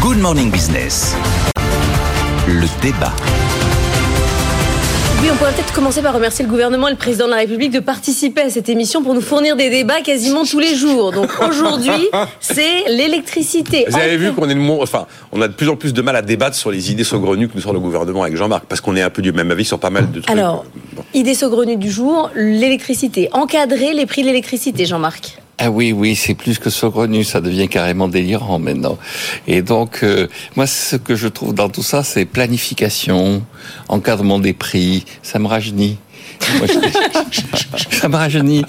Good Morning Business. Le débat. Oui, on pourrait peut-être commencer par remercier le gouvernement et le président de la République de participer à cette émission pour nous fournir des débats quasiment tous les jours. Donc aujourd'hui, c'est l'électricité. Vous avez vu qu'on est le enfin, on a de plus en plus de mal à débattre sur les idées saugrenues que nous sort le gouvernement avec Jean-Marc, parce qu'on est un peu du même avis sur pas mal de trucs. Alors, idée saugrenue du jour, l'électricité. Encadrer les prix de l'électricité, Jean-Marc. Ah oui, oui, c'est plus que saugrenu, ça devient carrément délirant maintenant. Et donc, euh, moi, ce que je trouve dans tout ça, c'est planification, encadrement des prix, ça me rajeunit. ça me rajeunit.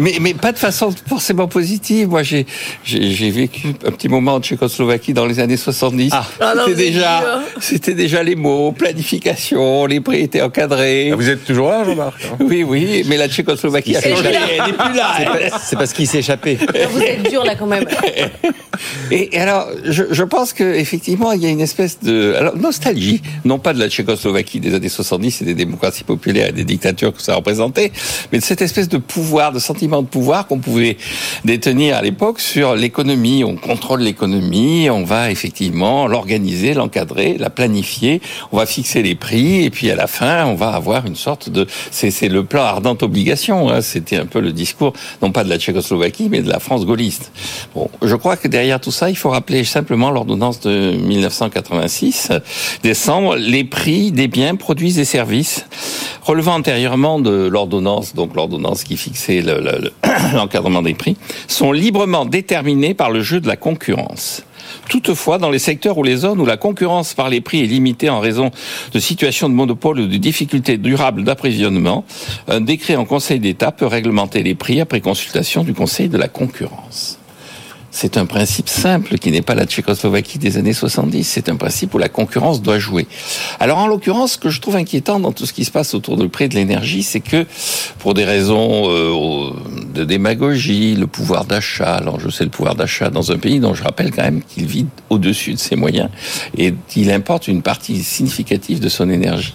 Mais, mais pas de façon forcément positive. Moi, j'ai, j'ai, vécu un petit moment en Tchécoslovaquie dans les années 70. Ah. Ah c'était déjà, c'était déjà les mots, planification, les prix étaient encadrés. Ah, vous êtes toujours là, Jean-Marc hein Oui, oui, mais la Tchécoslovaquie a changé. Elle n'est plus là. C'est, parce qu'il s'est échappé. Vous êtes dur là quand même. Et, alors, je, je pense qu'effectivement, il y a une espèce de alors, nostalgie, non pas de la Tchécoslovaquie des années 70 et des démocraties populaires et des dictatures que ça représentait, mais de cette espèce de pouvoir, de sentiment de pouvoir qu'on pouvait détenir à l'époque sur l'économie. On contrôle l'économie, on va effectivement l'organiser, l'encadrer, la planifier, on va fixer les prix et puis à la fin, on va avoir une sorte de... C'est le plan ardente obligation. Hein. C'était un peu le discours, non pas de la Tchécoslovaquie, mais de la France gaulliste. Bon, je crois que derrière tout ça, il faut rappeler simplement l'ordonnance de 1986, décembre, les prix des biens, produits et services relevant antérieurement de l'ordonnance, donc l'ordonnance qui fixait l'encadrement des prix, sont librement déterminés par le jeu de la concurrence. Toutefois, dans les secteurs ou les zones où la concurrence par les prix est limitée en raison de situations de monopole ou de difficultés durables d'approvisionnement, un décret en Conseil d'État peut réglementer les prix après consultation du Conseil de la concurrence. C'est un principe simple qui n'est pas la Tchécoslovaquie des années 70. C'est un principe où la concurrence doit jouer. Alors en l'occurrence, ce que je trouve inquiétant dans tout ce qui se passe autour du prix de l'énergie, c'est que pour des raisons euh, de démagogie, le pouvoir d'achat, je sais le pouvoir d'achat dans un pays dont je rappelle quand même qu'il vit au-dessus de ses moyens et il importe une partie significative de son énergie.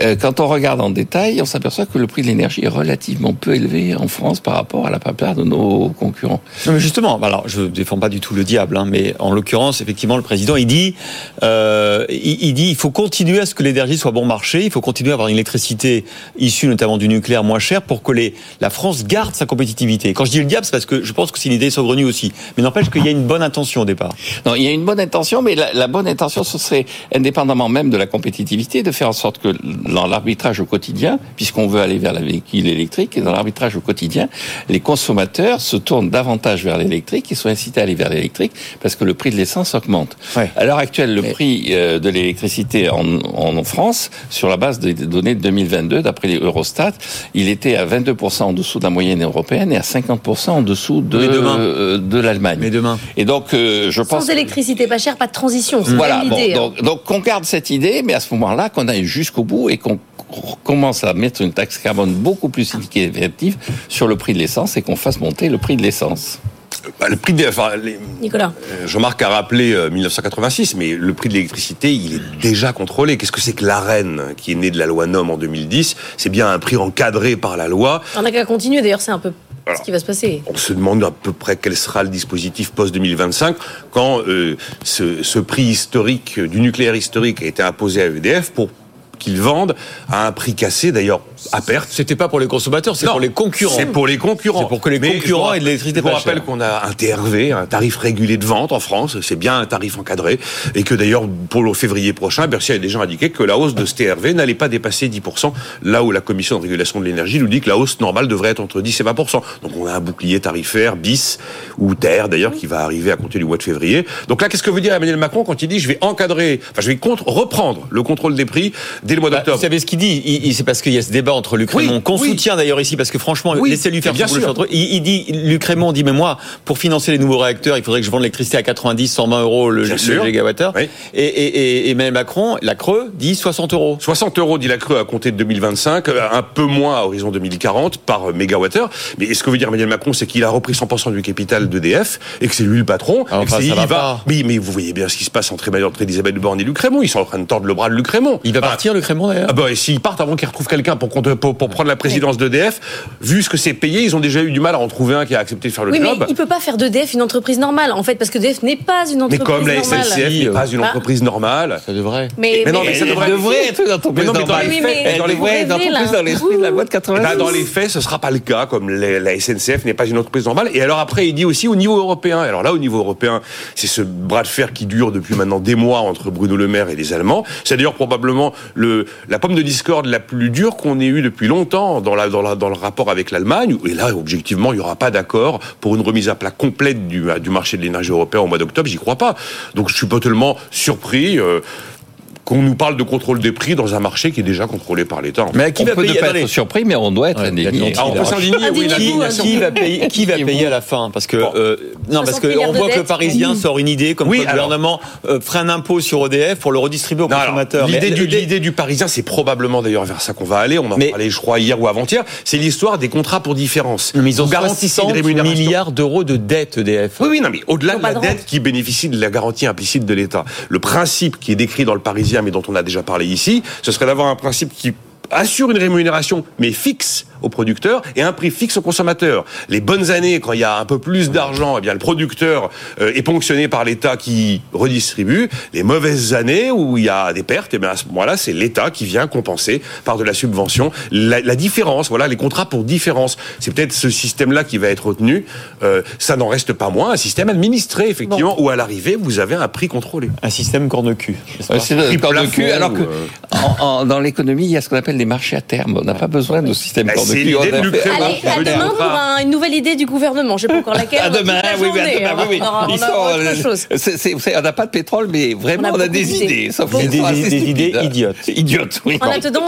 Euh, quand on regarde en détail, on s'aperçoit que le prix de l'énergie est relativement peu élevé en France par rapport à la plupart de nos concurrents. Mais justement, alors je ne défends pas du tout le diable, hein, mais en l'occurrence, effectivement, le président, il dit, euh, il, dit, il faut continuer à ce que l'énergie soit bon marché, il faut continuer à avoir une électricité issue notamment du nucléaire moins cher pour que les, la France garde sa compétitivité. Quand je dis le diable, c'est parce que je pense que c'est une idée saugrenue aussi. Mais n'empêche qu'il y a une bonne intention au départ. Non, il y a une bonne intention, mais la, la bonne intention, ce serait, indépendamment même de la compétitivité, de faire en sorte que dans l'arbitrage au quotidien, puisqu'on veut aller vers la véhicule électrique, et dans l'arbitrage au quotidien, les consommateurs se tournent davantage vers l'électrique et soient incités à aller vers l'électrique parce que le prix de l'essence augmente. Ouais. À l'heure actuelle, le prix euh, de l'électricité en, en, France, sur la base des données de 2022, d'après les Eurostat, il était à 22% en dessous de la moyenne européenne et à 50% en dessous de, euh, de l'Allemagne. Mais demain. Et donc, euh, je pense... Sans électricité pas chère, pas de transition. C'est Voilà, bon, idée. hein. donc, donc on garde cette idée, mais à ce moment-là, qu'on aille jusqu'au bout et qu'on commence à mettre une taxe carbone beaucoup plus significative sur le prix de l'essence et qu'on fasse monter le prix de l'essence. Bah, le prix des, enfin, les- Nicolas. euh, Jean-Marc a rappelé euh, 1986, mais le prix de l'électricité, il est déjà contrôlé. Qu'est-ce que c'est que l'AREN, qui est né de la loi NOM en 2010 C'est bien un prix encadré par la loi. On n'a qu'à continuer, d'ailleurs, c'est un peu Alors. ce qui va se passer. On se demande à peu près quel sera le dispositif post-2025 quand euh, ce, ce prix historique euh, du nucléaire historique a été imposé à EDF pour qu'ils vendent à un prix cassé, d'ailleurs à perte. C'était pas pour les consommateurs, c'est pour les concurrents. C'est pour les concurrents. C'est pour que les Mais concurrents aient de l'électricité Je vous rappelle qu'on a un TRV, un tarif régulé de vente en France. C'est bien un tarif encadré. Et que d'ailleurs, pour le février prochain, Bercy a déjà indiqué que la hausse de ce TRV n'allait pas dépasser 10%, là où la Commission de régulation de l'énergie nous dit que la hausse normale devrait être entre 10 et 20%. Donc on a un bouclier tarifaire bis, ou terre d'ailleurs, qui va arriver à compter du mois de février. Donc là, qu'est-ce que veut dire Emmanuel Macron quand il dit je vais encadrer, enfin je vais contre, reprendre le contrôle des prix dès le mois Bah, vous savez ce qu'il dit il, il- C'est parce qu'il y a ce débat entre Luc Raymond, Oui, qu'on oui. soutient d'ailleurs ici, parce que franchement, Oui, laissez-lui faire bien sûr. le. Il, il dit, Luc Raymond dit, mais moi, pour financer les nouveaux réacteurs, il faudrait que je vende l'électricité à 90, 120 euros le, le gigawattheure. Et, et, et, et Emmanuel Macron, la Creux, dit 60 euros. 60 euros, dit la Creux, à compter de 2025, euh, un peu moins à horizon 2040 par mégawattheure. Mais ce que veut dire Emmanuel Macron, c'est qu'il a repris 100% du capital d'EDF et que c'est lui le patron. Ah, et que enfin, c'est- ça il va. Oui, mais vous voyez bien ce qui se passe entre Emmanuel entre Elisabeth Borne et Luc Raymond. Ils sont en train de tordre le bras de Luc Raymond. Il va Ah, partir, Raymond, d'ailleurs Ah bah, et s'ils partent avant qu'ils retrouvent quelqu'un pour, compte- pour, pour prendre la présidence d'EDF, vu ce que c'est payé, ils ont déjà eu du mal à en trouver un qui a accepté de faire le Oui, mais il peut pas faire d'EDF une entreprise normale, en fait, parce que EDF n'est pas une Mais entreprise comme la normale. SNCF n'est pas une Ah. entreprise normale. Ça devrait. Mais, Mais non, mais ça Elle devrait- devrait être une entreprise Mais non, mais dans normale. les faits- Elle dans l'esprit de la loi de Eh 90. ben, dans les faits, ce sera pas le cas, comme la SNCF n'est pas une entreprise normale. Et alors après, il dit aussi au niveau européen. Alors là, au niveau européen, c'est ce bras de fer qui dure depuis maintenant des mois entre Bruno Le Maire et les Allemands. C'est d'ailleurs probablement le, la pomme de discorde la plus dure qu'on ait eue depuis longtemps dans, le rapport avec l'Allemagne. Et là, objectivement, il n'y aura pas d'accord pour une remise à plat complète du, du marché de l'énergie européen au mois d'octobre. J'y crois pas. Donc je suis pas tellement surpris. euh, qu'on nous parle de contrôle des prix dans un marché qui est déjà contrôlé par l'État. Mais qui On va peut ne payer pas attendez. être surpris, mais on doit être Ouais, indigné. Ah, on peut s'indigner, oui, qui, qui va payer, qui va Indignez-vous. payer à la fin? Parce que Bon. euh, non, 60 parce que on de voit que le. Parisien sort une idée comme Oui, que le alors- gouvernement euh, ferait un impôt sur EDF pour le redistribuer aux Non, consommateurs. L'idée du, l'idée- l'idée du Parisien, c'est probablement d'ailleurs vers ça qu'on va aller. On en Mais- parlait, je crois, hier ou avant-hier. C'est l'histoire des contrats pour différence. Mais ils ont Vous garantissez une 60 rémunération. milliards d'euros de dette EDF. Oui, oui, non, mais au-delà de la pas de dette qui bénéficie de la garantie implicite de l'État, le principe qui est décrit dans le Parisien, mais dont on a déjà parlé ici, ce serait d'avoir un principe qui assure une rémunération, mais fixe aux producteurs et un prix fixe aux consommateurs. Les bonnes années, quand il y a un peu plus d'argent, eh bien le producteur euh, est ponctionné par l'État qui redistribue. Les mauvaises années où il y a des pertes, eh bien à ce moment-là, c'est l'État qui vient compenser par de la subvention la, la différence. Voilà, les contrats pour différence. C'est peut-être ce système-là qui va être retenu. Euh, ça n'en reste pas moins un système administré, effectivement, où à l'arrivée vous avez un prix contrôlé. Un système Ouais, pas C'est corps de plafond, cul, alors que euh. en- en- dans l'économie, il y a ce qu'on appelle les marchés à terme. On n'a pas besoin de système Bah, corps de c'est l'idée de Luc Raymond. Allez, à des demain pour un- une nouvelle idée du gouvernement. Je sais pas encore laquelle. À demain, oui, oui, à journée, demain, hein. oui, oui. On euh, n'a pas de pétrole, mais vraiment, On a on a, beaucoup des idées. Sauf d'idées- assez des idées idiotes. Idiotes, oui. En attendant,